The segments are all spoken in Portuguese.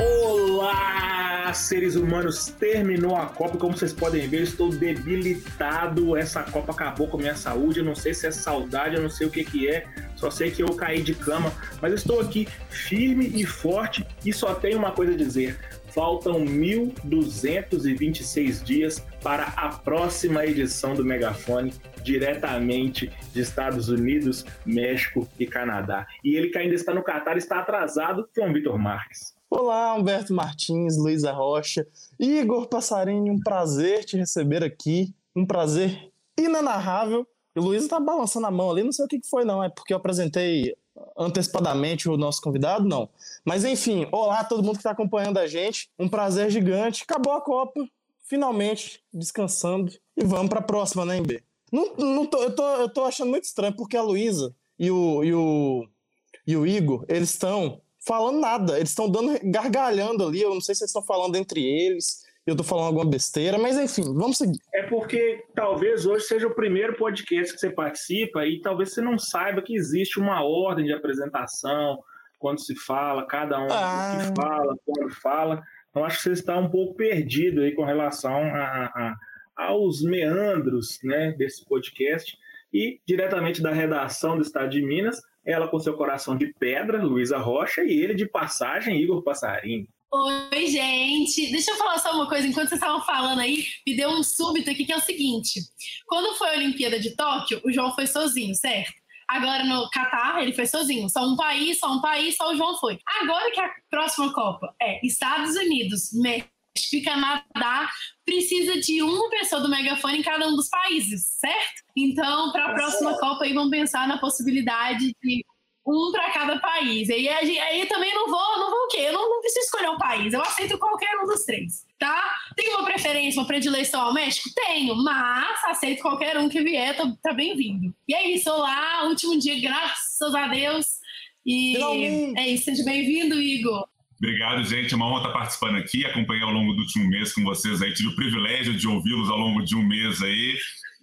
Olá, seres humanos! Terminou a Copa. Como vocês podem ver, estou debilitado. Essa Copa acabou com a minha saúde. Eu não sei se é saudade, eu não sei o que, que é. Só sei que eu caí de cama. Mas estou aqui firme e forte e só tenho uma coisa a dizer. Faltam 1.226 dias para a próxima edição do Megafone, diretamente de Estados Unidos, México e Canadá. E ele que ainda está no Catar está atrasado, João Vitor Marques. Olá, Humberto Martins, Luísa Rocha, Igor Passarinho, um prazer te receber aqui, um prazer inenarrável. E Luísa tá balançando a mão ali, não sei o que foi não, é porque eu apresentei antecipadamente o nosso convidado, não. Mas enfim, olá todo mundo que está acompanhando a gente, um prazer gigante. Acabou a Copa, finalmente descansando e vamos para a próxima, né, MB? Não, não tô, eu, tô, eu tô achando muito estranho porque a Luísa e o, e, o, e o Igor, eles estão falando nada. Eles estão dando gargalhando ali. Eu não sei se eles estão falando entre eles. Eu tô falando alguma besteira, mas enfim, vamos seguir. É porque talvez hoje seja o primeiro podcast que você participa e talvez você não saiba que existe uma ordem de apresentação quando se fala, cada um ah. que fala, quando fala. Então acho que você está um pouco perdido aí com relação a, a, aos meandros né, desse podcast e diretamente da redação do Estado de Minas, ela com seu coração de pedra, Luísa Rocha, e ele de passagem, Igor Passarinho. Oi, gente. Deixa eu falar só uma coisa. Enquanto vocês estavam falando aí, me deu um súbito aqui que é o seguinte: quando foi a Olimpíada de Tóquio, o João foi sozinho, certo? Agora no Catar, ele foi sozinho. Só um país, só um país, só o João foi. Agora que a próxima Copa é Estados Unidos, México e Canadá, precisa de uma pessoa do megafone em cada um dos países, certo? Então, para a próxima Copa, aí vamos pensar na possibilidade de um para cada país. E aí, aí também não vou, não vou o quê? Eu não, não preciso escolher um país, eu aceito qualquer um dos três, tá? Tenho uma preferência, uma predileção ao México? Tenho, mas aceito qualquer um que vier, tá, tá bem-vindo. E é isso, olá, último dia, graças a Deus. E Finalmente. é isso, seja bem-vindo, Igor. Obrigado, gente. É uma honra estar participando aqui, acompanhei ao longo do último mês com vocês aí. Tive o privilégio de ouvi-los ao longo de um mês aí,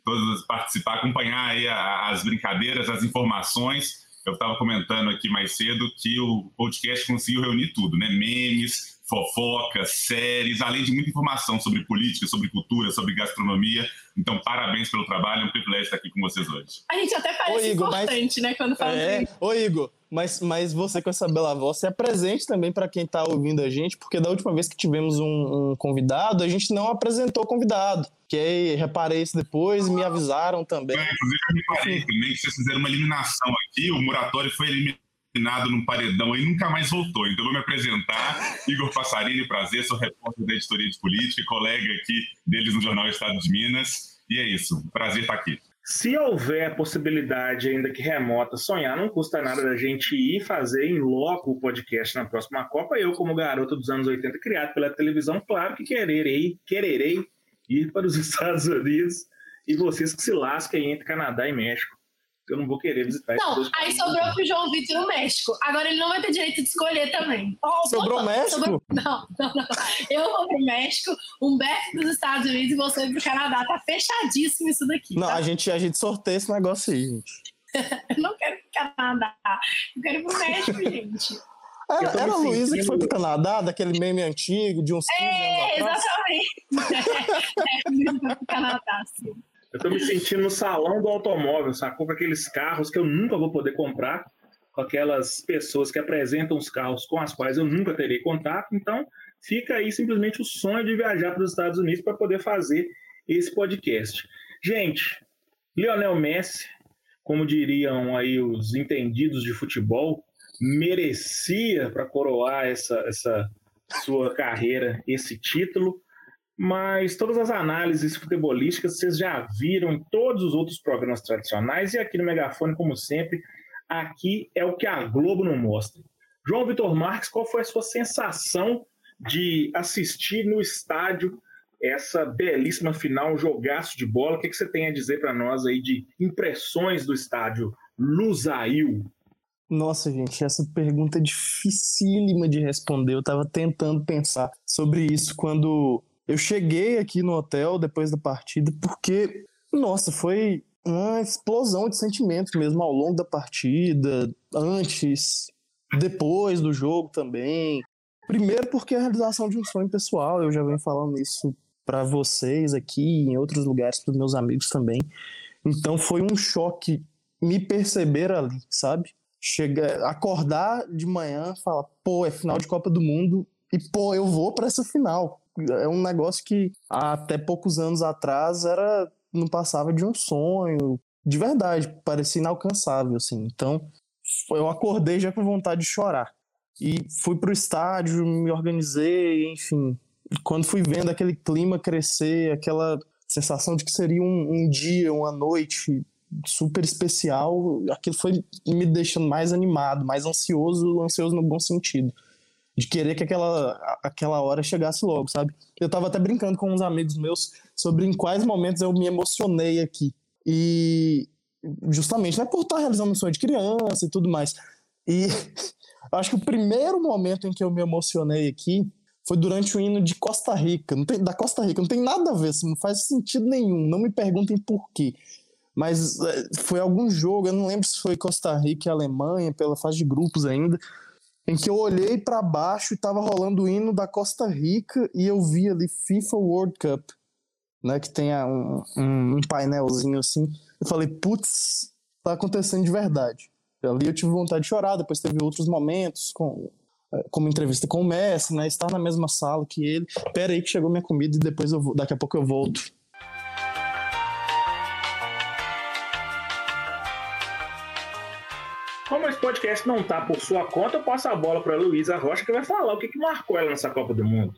todos participar, acompanhar aí as brincadeiras, as informações. Eu estava comentando aqui mais cedo que o podcast conseguiu reunir tudo, né? Memes, fofocas, séries, além de muita informação sobre política, sobre cultura, sobre gastronomia. Então, parabéns pelo trabalho, é um privilégio estar aqui com vocês hoje. A gente até parece Ô, Igor, importante, mas... né, quando fala é... Assim. Ô, Igor, mas, mas você com essa bela voz, você é presente também para quem está ouvindo a gente, porque da última vez que tivemos um, um, convidado, a gente não apresentou o convidado. Que aí reparei isso depois me avisaram também. É, inclusive, eu reparei também que vocês fizeram uma eliminação aqui, o Muratório foi eliminado eliminado num paredão e nunca mais voltou. Então, vou me apresentar. Igor Passarini, prazer, sou repórter da editoria de política, colega aqui deles no Jornal Estado de Minas. E é isso, prazer estar aqui. Se houver possibilidade, ainda que remota, sonhar, não custa nada da gente ir fazer em loco o podcast na próxima Copa. Eu, como garoto dos anos 80, criado pela televisão, claro que quererei, quererei ir para os Estados Unidos e vocês que se lasquem entre Canadá e México eu não vou querer visitar. Não, aí sobrou pro João Vitor o México. Agora ele não vai ter direito de escolher também. Oh, sobrou o México? Sobrou... Não, não, não. Eu vou pro México, Humberto dos Estados Unidos e você pro Canadá. Tá fechadíssimo isso daqui. Não, tá? a, gente, a gente sorteia esse negócio aí, gente. eu não quero pro Canadá. Eu quero ir pro México, gente. Era, era a Luísa que foi pro Canadá, daquele meme antigo, de uns 15 é, anos Exatamente. é, é, pro Canadá, sim. Eu tô me sentindo no salão do automóvel, sacou? Com aqueles carros que eu nunca vou poder comprar, com aquelas pessoas que apresentam os carros com as quais eu nunca terei contato. Então, fica aí simplesmente o sonho de viajar para os Estados Unidos para poder fazer esse podcast. Gente, Lionel Messi, como diriam aí os entendidos de futebol, merecia para coroar essa, essa sua carreira esse título mas todas as análises futebolísticas vocês já viram em todos os outros programas tradicionais e aqui no Megafone, como sempre, aqui é o que a Globo não mostra. João Vitor Marques, qual foi a sua sensação de assistir no estádio essa belíssima final, um jogaço de bola? O que, que você tem a dizer para nós aí de impressões do estádio Lusail? Nossa, gente, essa pergunta é dificílima de responder. Eu estava tentando pensar sobre isso quando eu cheguei aqui no hotel depois da partida porque, nossa, foi uma explosão de sentimentos mesmo ao longo da partida, antes, depois do jogo também. Primeiro porque é a realização de um sonho pessoal, eu já venho falando isso para vocês aqui, em outros lugares, para meus amigos também. Então foi um choque me perceber ali, sabe? Chega, acordar de manhã, falar, pô, é final de Copa do Mundo e pô, eu vou para essa final. É um negócio que até poucos anos atrás era não passava de um sonho, de verdade, parecia inalcançável assim. Então, eu acordei já com vontade de chorar. E fui pro estádio, me organizei, enfim. Quando fui vendo aquele clima crescer, aquela sensação de que seria um, um dia, uma noite super especial, aquilo foi me deixando mais animado, mais ansioso, ansioso no bom sentido. De querer que aquela, aquela hora chegasse logo, sabe? Eu tava até brincando com uns amigos meus sobre em quais momentos eu me emocionei aqui. E justamente, não é por estar realizando um sonho de criança e tudo mais. E acho que o primeiro momento em que eu me emocionei aqui foi durante o hino de Costa Rica, não tem, da Costa Rica, não tem nada a ver, não faz sentido nenhum, não me perguntem por quê. Mas é, foi algum jogo, eu não lembro se foi Costa Rica e Alemanha, pela fase de grupos ainda, em que eu olhei para baixo e estava rolando o hino da Costa Rica e eu vi ali FIFA World Cup, né, que tem um, um, painelzinho assim. Eu falei, putz, tá acontecendo de verdade. Ali eu tive vontade de chorar, depois teve outros momentos, com, é, como entrevista com o Messi, né? Estar na mesma sala que ele. Pera aí que chegou minha comida e depois eu vou, daqui a pouco eu volto. Esse podcast não tá por sua conta, eu passo a bola para Luísa Rocha, que vai falar o que, que marcou ela nessa Copa do Mundo.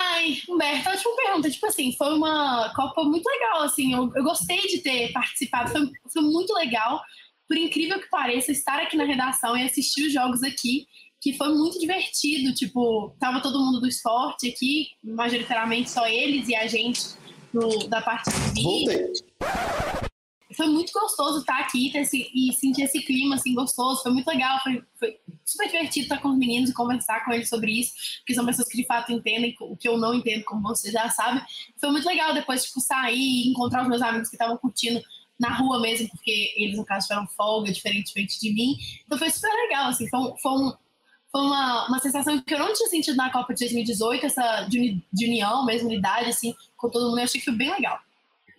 Ai, Humberto, última pergunta. Tipo assim, foi uma Copa muito legal, assim. Eu, eu gostei de ter participado, foi, foi muito legal. Por incrível que pareça, estar aqui na redação e assistir os jogos aqui que foi muito divertido. Tipo, tava todo mundo do esporte aqui, majoritariamente só eles e a gente do, da parte do vídeo. Voltei. Foi muito gostoso estar aqui esse, e sentir esse clima assim gostoso. Foi muito legal, foi, foi, super divertido estar com os meninos e conversar com eles sobre isso, porque são pessoas que de fato entendem o que eu não entendo, como você já sabe. Foi muito legal depois tipo sair e encontrar os meus amigos que estavam curtindo na rua mesmo, porque eles, no caso, tiveram folga, diferentemente de mim. Então foi super legal, assim, foi foi um, foi uma, uma sensação que eu não tinha sentido na Copa de 2018, essa de, de união, mesmo unidade, assim, com todo mundo. Eu achei que foi bem legal.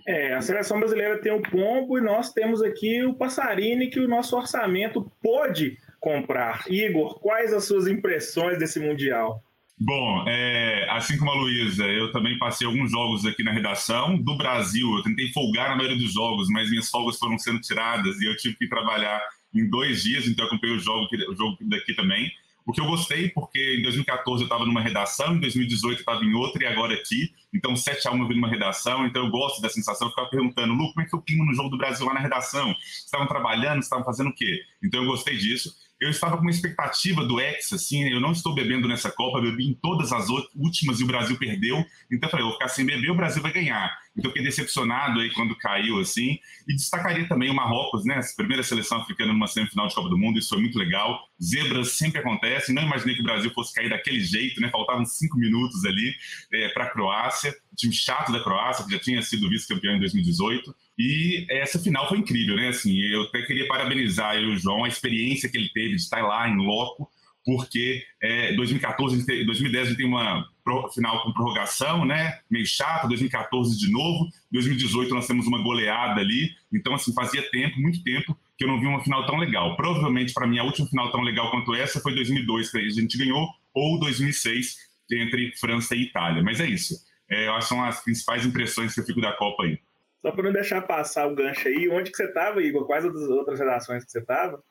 É, a seleção brasileira tem o pombo e nós temos aqui o passarini que o nosso orçamento pode comprar. Igor, quais as suas impressões desse Mundial? Bom, é, assim como a Luísa, eu também passei alguns jogos aqui na redação do Brasil. Eu tentei folgar na maioria dos jogos, mas minhas folgas foram sendo tiradas e eu tive que trabalhar em dois dias, então eu acompanhei o jogo, o jogo daqui também. O que eu gostei, porque em 2014 eu estava numa redação, em 2018 eu estava em outra e agora aqui. Então, 7 a 1 eu vi numa redação, então eu gosto da sensação. Eu ficava perguntando, Lu, como é que foi o clima no jogo do Brasil lá na redação? Estavam trabalhando, estavam fazendo o quê? Então eu gostei disso eu estava com uma expectativa do ex, assim, eu não estou bebendo nessa Copa, bebi em todas as últimas e o Brasil perdeu, então eu falei, vou ficar sem beber, o Brasil vai ganhar. Então fiquei decepcionado aí quando caiu, assim, e destacaria também o Marrocos, né, primeira seleção africana numa semifinal de Copa do Mundo, isso foi muito legal, zebras sempre acontecem, não imaginei que o Brasil fosse cair daquele jeito, né, faltavam cinco minutos ali é, para a Croácia, time chato da Croácia, que já tinha sido vice-campeão em 2018, e essa final foi incrível, né? Assim, eu até queria parabenizar o João, a experiência que ele teve de estar lá em loco, porque é, 2014, 2010 a gente tem uma final com prorrogação, né? Meio chato, 2014 de novo, 2018 nós temos uma goleada ali, então assim fazia tempo, muito tempo que eu não vi uma final tão legal. Provavelmente para mim a última final tão legal quanto essa foi 2002 que a gente ganhou ou 2006 entre França e Itália. Mas é isso. É, são as principais impressões que eu fico da Copa aí. Só para não deixar passar o gancho aí, onde que você estava, Igor? Quais as outras redações que você estava?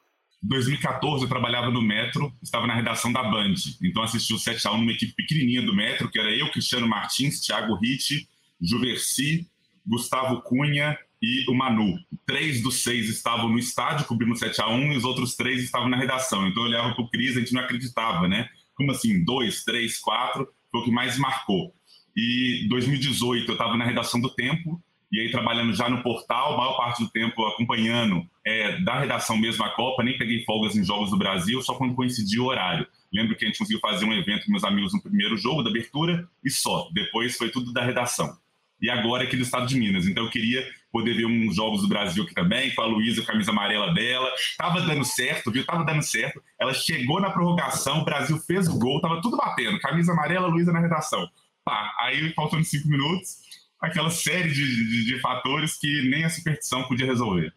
Em 2014 eu trabalhava no Metro, estava na redação da Band. Então assisti o 7x1 numa equipe pequenininha do Metro, que era eu, Cristiano Martins, Thiago Ritt, Juverci, Gustavo Cunha e o Manu. Três dos seis estavam no estádio cobrindo o 7x1 e os outros três estavam na redação. Então eu olhava para o Cris, a gente não acreditava, né? Como assim? Dois, três, quatro, foi o que mais marcou. E 2018 eu estava na redação do Tempo, e aí trabalhando já no portal, maior parte do tempo acompanhando é, da redação mesmo a Copa, nem peguei folgas em jogos do Brasil, só quando coincidiu o horário. Lembro que a gente conseguiu fazer um evento com meus amigos no primeiro jogo da abertura e só. Depois foi tudo da redação. E agora aqui do estado de Minas. Então eu queria poder ver uns jogos do Brasil aqui também, com a Luísa, camisa amarela dela. Tava dando certo, viu? Tava dando certo. Ela chegou na prorrogação, o Brasil fez o gol, tava tudo batendo. Camisa amarela, Luísa na redação. Pá, aí faltando cinco minutos, aquela série de, de, de fatores que nem a superstição podia resolver.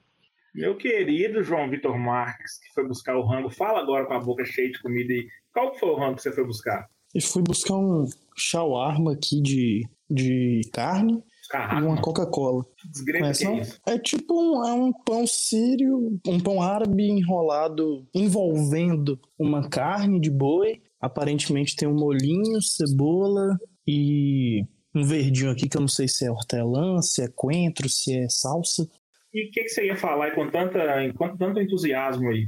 Meu querido João Vitor Marques, que foi buscar o rango, fala agora com a boca cheia de comida e qual foi o rango que você foi buscar? Eu fui buscar um shawarma aqui de, de carne Caraca, e uma Coca-Cola. Conhece, é, é tipo um, é um pão sírio, um pão árabe enrolado, envolvendo uma carne de boi. Aparentemente tem um molhinho, cebola e um verdinho aqui que eu não sei se é hortelã, se é coentro, se é salsa. E o que, que, você ia falar com, tanta, com tanto entusiasmo aí?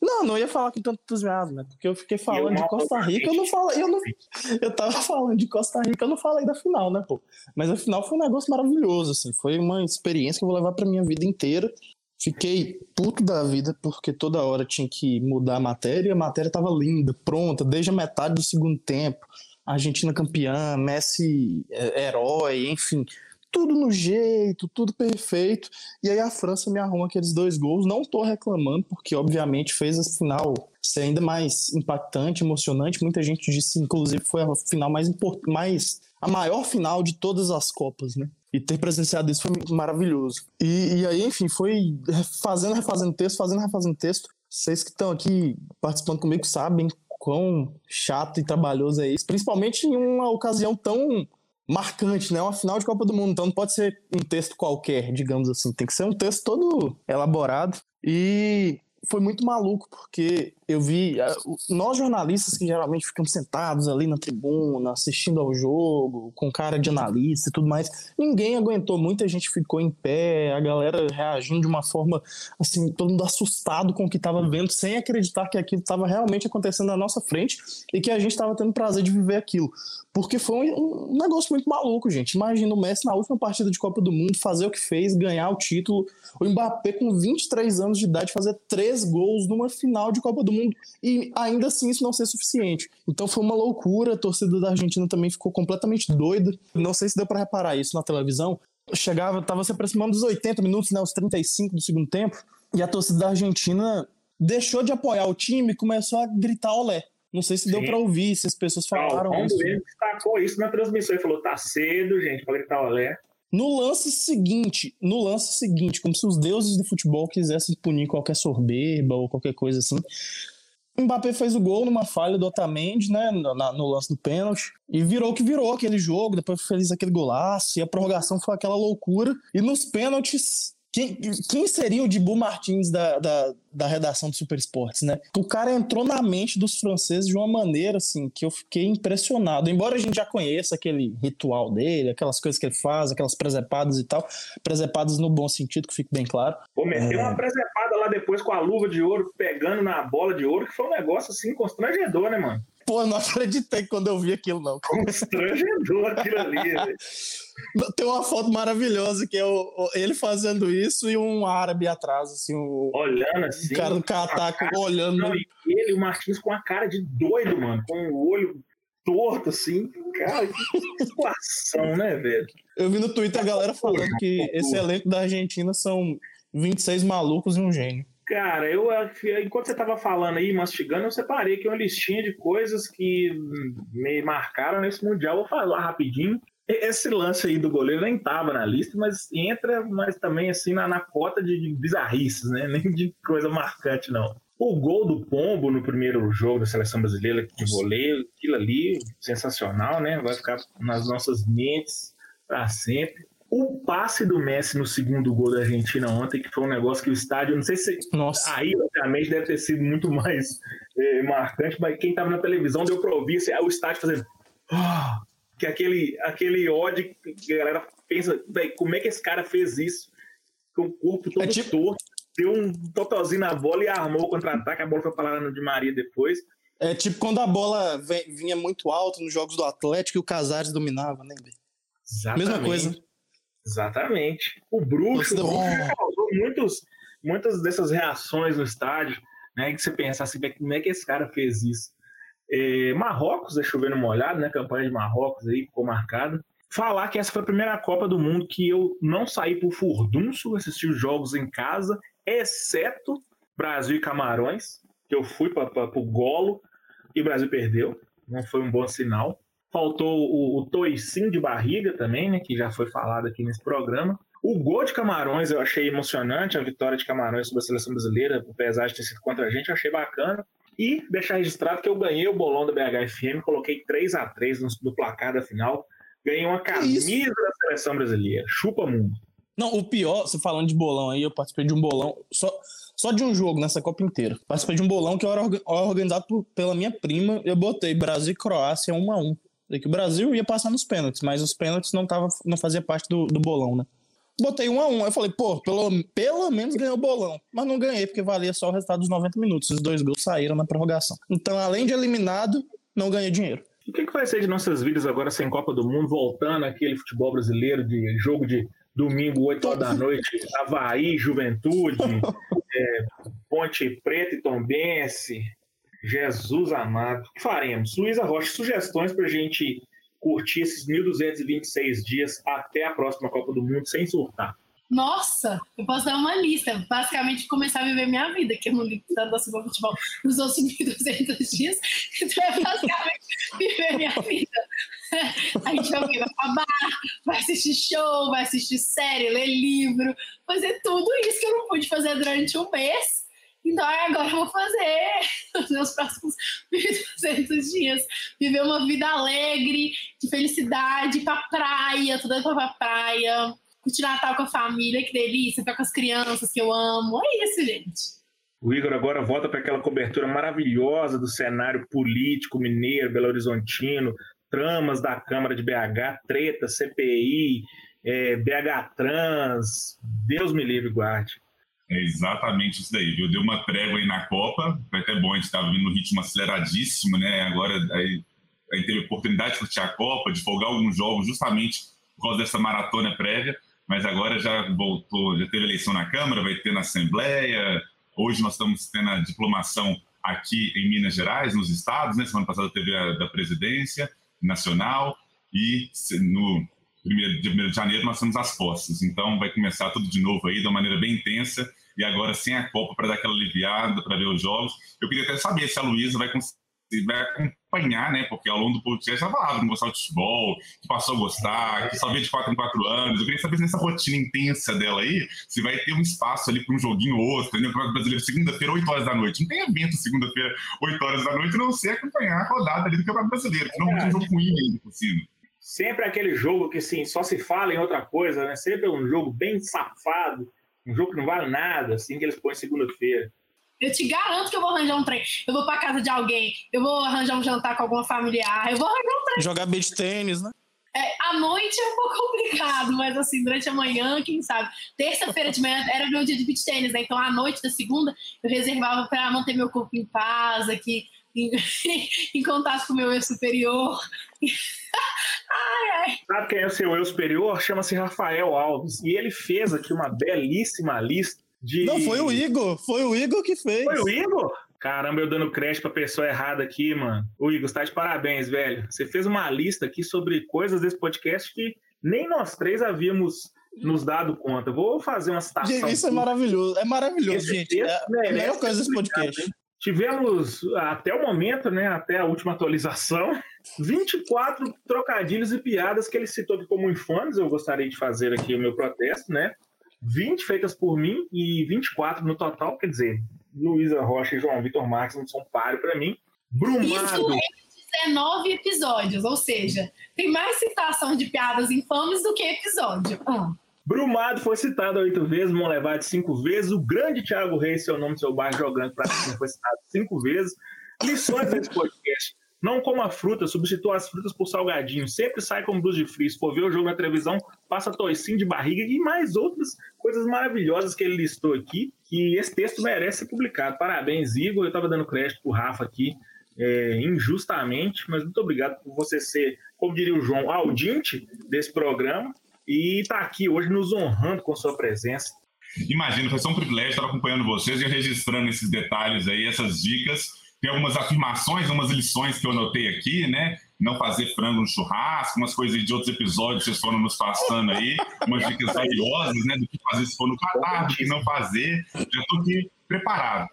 Não, não ia falar com tanto entusiasmo, né? Porque eu fiquei falando eu de Costa Rica, eu não falei, eu não, eu tava falando de Costa Rica, eu não falei da final, né, pô? Mas a final foi um negócio maravilhoso, assim, foi uma experiência que eu vou levar pra minha vida inteira. Fiquei puto da vida porque toda hora tinha que mudar a matéria e a matéria tava linda, pronta, desde a metade do segundo tempo. Argentina campeã, Messi é, herói, enfim tudo no jeito, tudo perfeito. E aí a França me arruma aqueles dois gols. Não tô reclamando, porque obviamente fez a final ser ainda mais impactante, emocionante. Muita gente disse, inclusive, foi a final mais importante, mais a maior final de todas as Copas, né? E ter presenciado isso foi maravilhoso. E, e aí, enfim, foi fazendo, refazendo texto, fazendo, refazendo texto. Vocês que estão aqui participando comigo sabem quão chato e trabalhoso é isso, principalmente em uma ocasião tão marcante, né? Uma final de Copa do Mundo, então não pode ser um texto qualquer, digamos assim. Tem que ser um texto todo elaborado. E foi muito maluco, porque eu vi. Nós jornalistas que geralmente ficamos sentados ali na tribuna, assistindo ao jogo, com cara de analista e tudo mais, ninguém aguentou. Muita gente ficou em pé, a galera reagindo de uma forma assim, todo mundo assustado com o que estava vendo, sem acreditar que aquilo estava realmente acontecendo na nossa frente e que a gente estava tendo prazer de viver aquilo. Porque foi um, um negócio muito maluco, gente. Imagina o Messi na última partida de Copa do Mundo fazer o que fez, ganhar o título. O Mbappé, com 23 anos de idade, fazer três gols numa final de Copa do Mundo e ainda assim isso não ser suficiente. Então foi uma loucura, a torcida da Argentina também ficou completamente doida. Não sei se deu para reparar isso na televisão. Chegava, tava se aproximando dos 80 minutos, né, os 35 do segundo tempo, e a torcida da Argentina deixou de apoiar o time e começou a gritar olé. Não sei se Sim. deu para ouvir, se as pessoas falaram não, isso. Ele destacou isso na transmissão e falou: tá cedo, gente, para gritar olé. No lance seguinte, no lance seguinte, como se os deuses do futebol quisessem punir qualquer soberba ou qualquer coisa assim. Mbappé fez o gol numa falha do Otamendi, né, no, no lance do pênalti, e virou o que virou aquele jogo, depois fez aquele golaço, e a prorrogação foi aquela loucura, e nos pênaltis quem, quem, seria o Dibu Martins da, da, da, redação do Super Esportes, né? O cara entrou na mente dos franceses de uma maneira, assim, que eu fiquei impressionado. Embora a gente já conheça aquele ritual dele, aquelas coisas que ele faz, aquelas presepadas e tal, presepadas no bom sentido, que fique bem claro. Pô, meteu é... uma presepada lá depois com a luva de ouro, pegando na bola de ouro, que foi um negócio, assim, constrangedor, né, mano? Pô, não acreditei quando eu vi aquilo, não. Constrangedor aquilo ali, velho. Tem uma foto maravilhosa que é o, ele fazendo isso e um árabe atrás, assim, o, olhando assim. O cara do Cataco olhando. Não, ele e o Martins com a cara de doido, mano, com o olho torto, assim. Cara, que situação, né, velho? Eu vi no Twitter a galera falando que esse elenco da Argentina são 26 malucos e um gênio. Cara, eu enquanto você estava falando aí, mastigando, eu separei aqui uma listinha de coisas que me marcaram nesse Mundial. Vou falar rapidinho. Esse lance aí do goleiro nem estava na lista, mas entra, mas também assim na, na cota de, de bizarrices, né? Nem de coisa marcante, não. O gol do Pombo no primeiro jogo da seleção brasileira de voleio, aquilo ali, sensacional, né? Vai ficar nas nossas mentes para sempre. O passe do Messi no segundo gol da Argentina ontem, que foi um negócio que o estádio, não sei se. Nossa. Aí, obviamente, deve ter sido muito mais é, marcante, mas quem estava na televisão deu para ouvir assim, o estádio fazendo. Oh! Que aquele, aquele ódio que a galera pensa, velho, como é que esse cara fez isso? Com o corpo todo é tipo... torto, deu um totalzinho na bola e armou o contra-ataque, a bola foi para lá no de Maria depois. É tipo quando a bola vinha muito alta nos jogos do Atlético e o Casares dominava, né, Exatamente. Mesma coisa. Exatamente. O Bruxo, o Bruxo causou muitos, muitas dessas reações no estádio, né? Que você pensa assim, como é que esse cara fez isso? É, Marrocos, ver no molhado, né? Campanha de Marrocos aí ficou marcada. falar que essa foi a primeira Copa do Mundo que eu não saí por furdunço, assisti os jogos em casa, exceto Brasil e Camarões, que eu fui para o golo e o Brasil perdeu, não foi um bom sinal. Faltou o, o toicinho de barriga também, né, que já foi falado aqui nesse programa. O gol de Camarões eu achei emocionante, a vitória de Camarões sobre a seleção brasileira, apesar de ter sido contra a gente, eu achei bacana. E deixar registrado que eu ganhei o bolão da BHFM, coloquei 3 a 3 no, no placar da final. Ganhei uma camisa da seleção brasileira. Chupa mundo. Não, o pior, você falando de bolão aí, eu participei de um bolão, só, só de um jogo nessa Copa inteira. Participei de um bolão que era organizado por, pela minha prima. Eu botei Brasil e Croácia 1 a 1 que o Brasil ia passar nos pênaltis, mas os pênaltis não, tava, não fazia parte do, do bolão, né? Botei um a um. Eu falei, pô, pelo, pelo menos ganhei o bolão. Mas não ganhei, porque valia só o resultado dos 90 minutos. Os dois gols saíram na prorrogação. Então, além de eliminado, não ganhei dinheiro. O que, que vai ser de nossas vidas agora sem Copa do Mundo, voltando aquele futebol brasileiro de jogo de domingo, 8 horas da noite, Havaí, Juventude, é, Ponte Preta e Tombense, Jesus amado. O que faremos? Luísa Rocha, sugestões para gente curtir esses 1.226 dias até a próxima Copa do Mundo sem surtar? Nossa, eu posso dar uma lista. Basicamente, começar a viver minha vida, que eu não ligo tanto assim para futebol nos outros 1.200 dias. Então, é basicamente viver minha vida. A gente vai, vai acabar, vai assistir show, vai assistir série, ler livro, fazer tudo isso que eu não pude fazer durante um mês então agora eu vou fazer os meus próximos 1.200 dias. Viver uma vida alegre, de felicidade, ir pra praia, toda pra pra praia. Curtir Natal com a família, que delícia, ficar com as crianças que eu amo. É isso, gente. O Igor agora volta para aquela cobertura maravilhosa do cenário político mineiro, Belo Horizontino, tramas da Câmara de BH, treta, CPI, é, BH Trans. Deus me livre, guarde. É exatamente isso daí, viu? Deu uma trégua aí na Copa, foi até bom, a gente estava vindo no ritmo aceleradíssimo, né? Agora aí, aí teve oportunidade de curtir a Copa, de folgar alguns jogos justamente por causa dessa maratona prévia, mas agora já voltou, já teve eleição na Câmara, vai ter na Assembleia, hoje nós estamos tendo a diplomação aqui em Minas Gerais, nos estados, né? Semana passada teve a da presidência nacional e no 1 de janeiro nós temos as postas. Então vai começar tudo de novo aí, de uma maneira bem intensa. E agora sem a Copa para dar aquela aliviada, para ver os jogos. Eu queria até saber se a Luísa vai vai acompanhar, né? Porque ao longo do podcast ela falava que não gostava de futebol, que passou a gostar, que só vê de 4 em 4 anos. Eu queria saber se nessa rotina intensa dela aí, se vai ter um espaço ali para um joguinho ou outro, entendeu? Campeonato Brasileiro, segunda-feira, 8 horas da noite. Não tem evento segunda-feira, 8 horas da noite, não sei acompanhar a rodada ali do Campeonato Brasileiro, que não é um jogo ruim ainda por cima sempre aquele jogo que assim, só se fala em outra coisa, né? Sempre é um jogo bem safado, um jogo que não vale nada, assim, que eles põem segunda-feira. Eu te garanto que eu vou arranjar um trem. Eu vou pra casa de alguém, eu vou arranjar um jantar com alguma familiar, eu vou arranjar um trem. Jogar beach tênis, né? É, à noite é um pouco complicado, mas assim, durante a manhã, quem sabe? Terça-feira de manhã era meu dia de beach tênis, né? Então, à noite da segunda, eu reservava para manter meu corpo em paz, aqui, em, em contato com o meu eu superior. Ai. Sabe quem é o seu eu superior? Chama-se Rafael Alves. E ele fez aqui uma belíssima lista de. Não, foi o Igor. Foi o Igor que fez. Foi o Igor? Caramba, eu dando crédito pra pessoa errada aqui, mano. O Igor, você tá de parabéns, velho. Você fez uma lista aqui sobre coisas desse podcast que nem nós três havíamos nos dado conta. Vou fazer uma citação. Gente, isso é maravilhoso. É maravilhoso, Esse gente. É a melhor coisa desse podcast. Tivemos, até o momento, né, até a última atualização, 24 trocadilhos e piadas que ele citou aqui como infames. Eu gostaria de fazer aqui o meu protesto, né? 20 feitas por mim e 24 no total, quer dizer, Luísa Rocha e João Vitor Marques não são páreo para mim. Brumado. Isso é 19 episódios, ou seja, tem mais citação de piadas infames do que episódio. Ah. Brumado foi citado oito vezes, Monlevade cinco vezes. O grande Thiago Reis, seu nome, seu bairro jogando para cima, foi citado cinco vezes. Lições desse podcast. Não coma fruta, substitua as frutas por salgadinho. Sempre sai com blues de frio. Se for ver o jogo na televisão, passa toicinho de barriga e mais outras coisas maravilhosas que ele listou aqui. Que esse texto merece ser publicado. Parabéns, Igor. Eu estava dando crédito pro Rafa aqui, é, injustamente, mas muito obrigado por você ser, como diria o João, audiente desse programa e está aqui hoje nos honrando com sua presença. Imagino, foi só um privilégio estar acompanhando vocês e registrando esses detalhes aí, essas dicas. Tem algumas afirmações, algumas lições que eu anotei aqui, né? não fazer frango no churrasco, umas coisas de outros episódios que vocês foram nos passando aí, umas dicas valiosas, né, do que fazer se for no catar, do que não fazer. Já estou aqui preparado.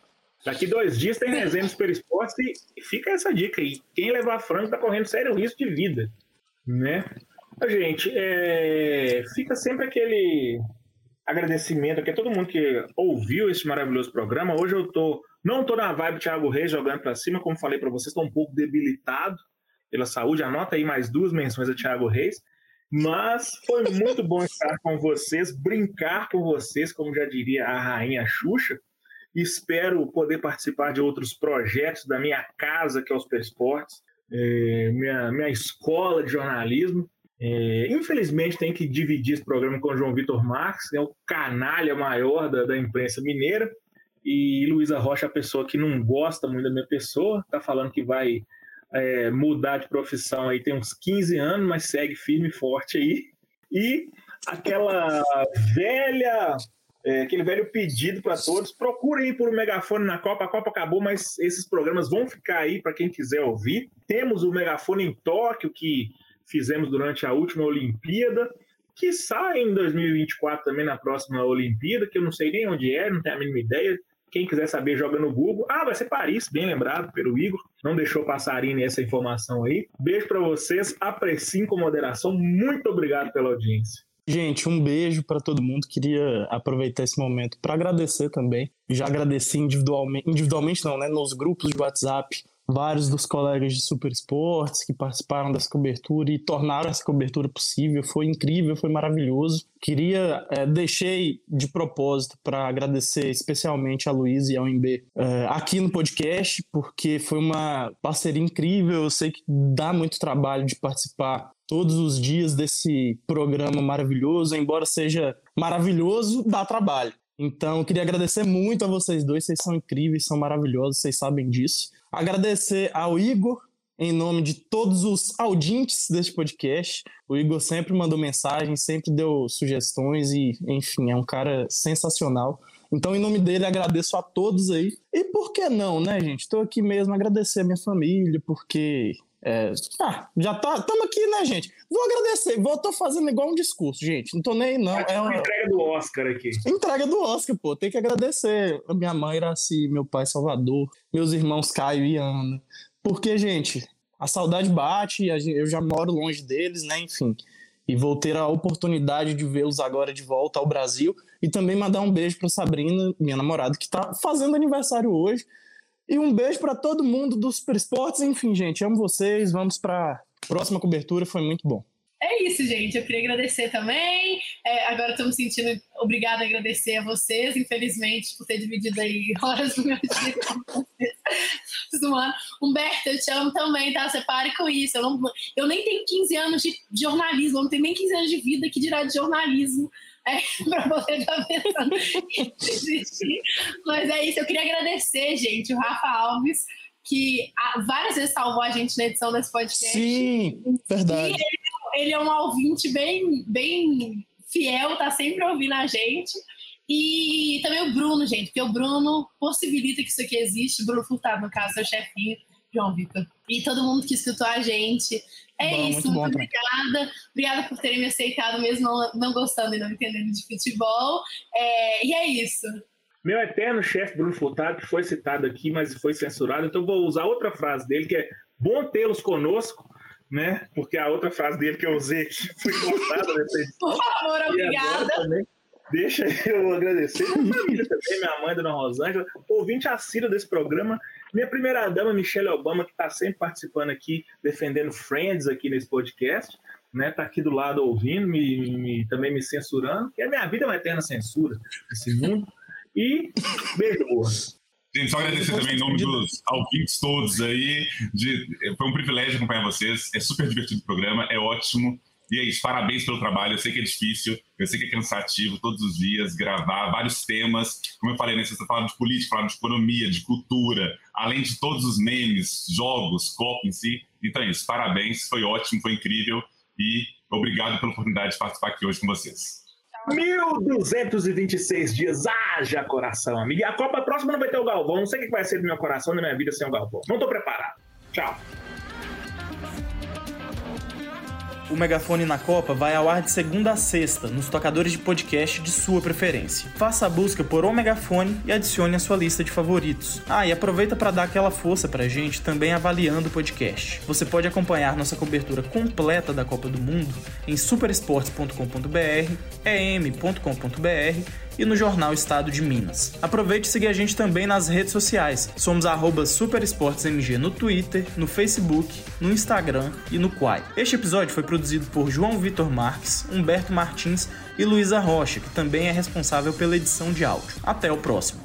Daqui dois dias tem resenha Super Esportes e fica essa dica aí. Quem levar frango está correndo sério risco de vida, né? Gente, é... fica sempre aquele agradecimento aqui a todo mundo que ouviu esse maravilhoso programa. Hoje eu tô não tô na vibe Thiago Reis jogando para cima, como falei para vocês, estou um pouco debilitado pela saúde. Anota aí mais duas menções a Thiago Reis. Mas foi muito bom estar com vocês, brincar com vocês, como já diria a rainha Xuxa. Espero poder participar de outros projetos da minha casa, que é o Super Esportes, é, minha, minha escola de jornalismo. É, infelizmente, tem que dividir esse programa com o João Vitor Marques, é o canalha maior da, da imprensa mineira, e Luísa Rocha, a pessoa que não gosta muito da minha pessoa, está falando que vai é, mudar de profissão aí tem uns 15 anos, mas segue firme e forte aí. E aquela velha, é, aquele velho pedido para todos, procurem por um megafone na Copa. A Copa acabou, mas esses programas vão ficar aí para quem quiser ouvir. Temos o megafone em Tóquio, que fizemos durante a última Olimpíada, que sai em 2024 também na próxima Olimpíada, que eu não sei nem onde é, não tenho a mínima ideia. Quem quiser saber, joga no Google. Ah, vai ser Paris, bem lembrado pelo Igor. Não deixou passar essa informação aí. Beijo para vocês. Apreciem com moderação. Muito obrigado pela audiência. Gente, um beijo para todo mundo. Queria aproveitar esse momento para agradecer também. Já agradeci individualmente, individualmente não, né, nos grupos de WhatsApp vários dos colegas de Super Esportes que participaram dessa cobertura e tornaram essa cobertura possível. Foi incrível, foi maravilhoso. Queria, é, deixei de propósito para agradecer especialmente a Luiz e ao MB é, aqui no podcast, porque foi uma parceria incrível. Eu sei que dá muito trabalho de participar todos os dias desse programa maravilhoso, embora seja maravilhoso, dá trabalho. Então, queria agradecer muito a vocês dois, vocês são incríveis, são maravilhosos, vocês sabem disso. Agradecer ao Igor, em nome de todos os audientes deste podcast. O Igor sempre mandou mensagem, sempre deu sugestões e, enfim, é um cara sensacional. Então, em nome dele, agradeço a todos aí. E por que não, né, gente? Estou aqui mesmo agradecer a minha família, porque é, ah, já tá, estamos aqui, né, gente? Vou agradecer, vou, tô fazendo igual um discurso, gente. Não tô nem não. É, é uma entrega do Oscar aqui. Entrega do Oscar, pô. Tem que agradecer a minha mãe Iraci, meu pai Salvador, meus irmãos Caio e Ana. Porque, gente, a saudade bate, eu já moro longe deles, né? Enfim. E vou ter a oportunidade de vê-los agora de volta ao Brasil. E também mandar um beijo para Sabrina, minha namorada, que tá fazendo aniversário hoje. E um beijo para todo mundo do Super Esportes. Enfim, gente, amo vocês. Vamos para próxima cobertura. Foi muito bom. É isso, gente. Eu queria agradecer também. É, agora estou me sentindo obrigada a agradecer a vocês, infelizmente, por ter dividido aí horas do meu dia com vocês. Humberto, eu te amo também, tá? Você pare com isso. Eu, não, eu nem tenho 15 anos de jornalismo, eu não tenho nem 15 anos de vida que dirá de jornalismo é, para poder estar pensando em desistir. Mas é isso, eu queria agradecer, gente, o Rafa Alves, que várias vezes salvou a gente na edição desse podcast. Sim, verdade. Ele, ele, é um ouvinte bem, bem fiel, tá sempre ouvindo a gente. E também o Bruno, gente, porque o Bruno possibilita que isso aqui existe. O Bruno Furtado, no caso, seu chefinho, João Vitor. E todo mundo que escutou a gente. É bom, isso, muito, muito obrigada. Obrigada por terem me aceitado, mesmo não, não gostando e não entendendo de futebol. É, e é isso. Meu eterno chefe Bruno Furtado, que foi citado aqui, mas foi censurado, então vou usar outra frase dele, que é bom tê-los conosco, né? Porque a outra frase dele que eu usei aqui foi cortada nessa edição. Por favor, obrigada. Deixa eu agradecer minha família também, minha mãe, Dona Rosângela, ouvinte assíduo desse programa, minha primeira dama, Michelle Obama, que está sempre participando aqui, defendendo Friends aqui nesse podcast, né? Tá aqui do lado ouvindo, me, me também me censurando, que a minha vida é uma eterna censura nesse mundo. E beijo. Gente, só agradecer também em nome dos ouvintes todos aí. De, foi um privilégio acompanhar vocês. É super divertido o programa, é ótimo. E é isso, parabéns pelo trabalho. Eu sei que é difícil, eu sei que é cansativo todos os dias gravar vários temas. Como eu falei, né, você está falando de política, falando de economia, de cultura, além de todos os memes, jogos, copo em si. Então é isso, parabéns, foi ótimo, foi incrível e obrigado pela oportunidade de participar aqui hoje com vocês. 1.226 dias, haja coração, amigo. E a Copa próxima não vai ter o Galvão. Não sei o que vai ser do meu coração, da minha vida sem o Galvão. Não estou preparado. Tchau. O Megafone na Copa vai ao ar de segunda a sexta, nos tocadores de podcast de sua preferência. Faça a busca por O Megafone e adicione a sua lista de favoritos. Ah, e aproveita para dar aquela força pra gente também avaliando o podcast. Você pode acompanhar nossa cobertura completa da Copa do Mundo em superesportes.com.br, em.com.br e no jornal Estado de Minas. Aproveite e siga a gente também nas redes sociais. Somos arroba superesportesmg no Twitter, no Facebook, no Instagram e no Quai. Este episódio foi produzido por João Vitor Marques, Humberto Martins e Luísa Rocha, que também é responsável pela edição de áudio. Até o próximo.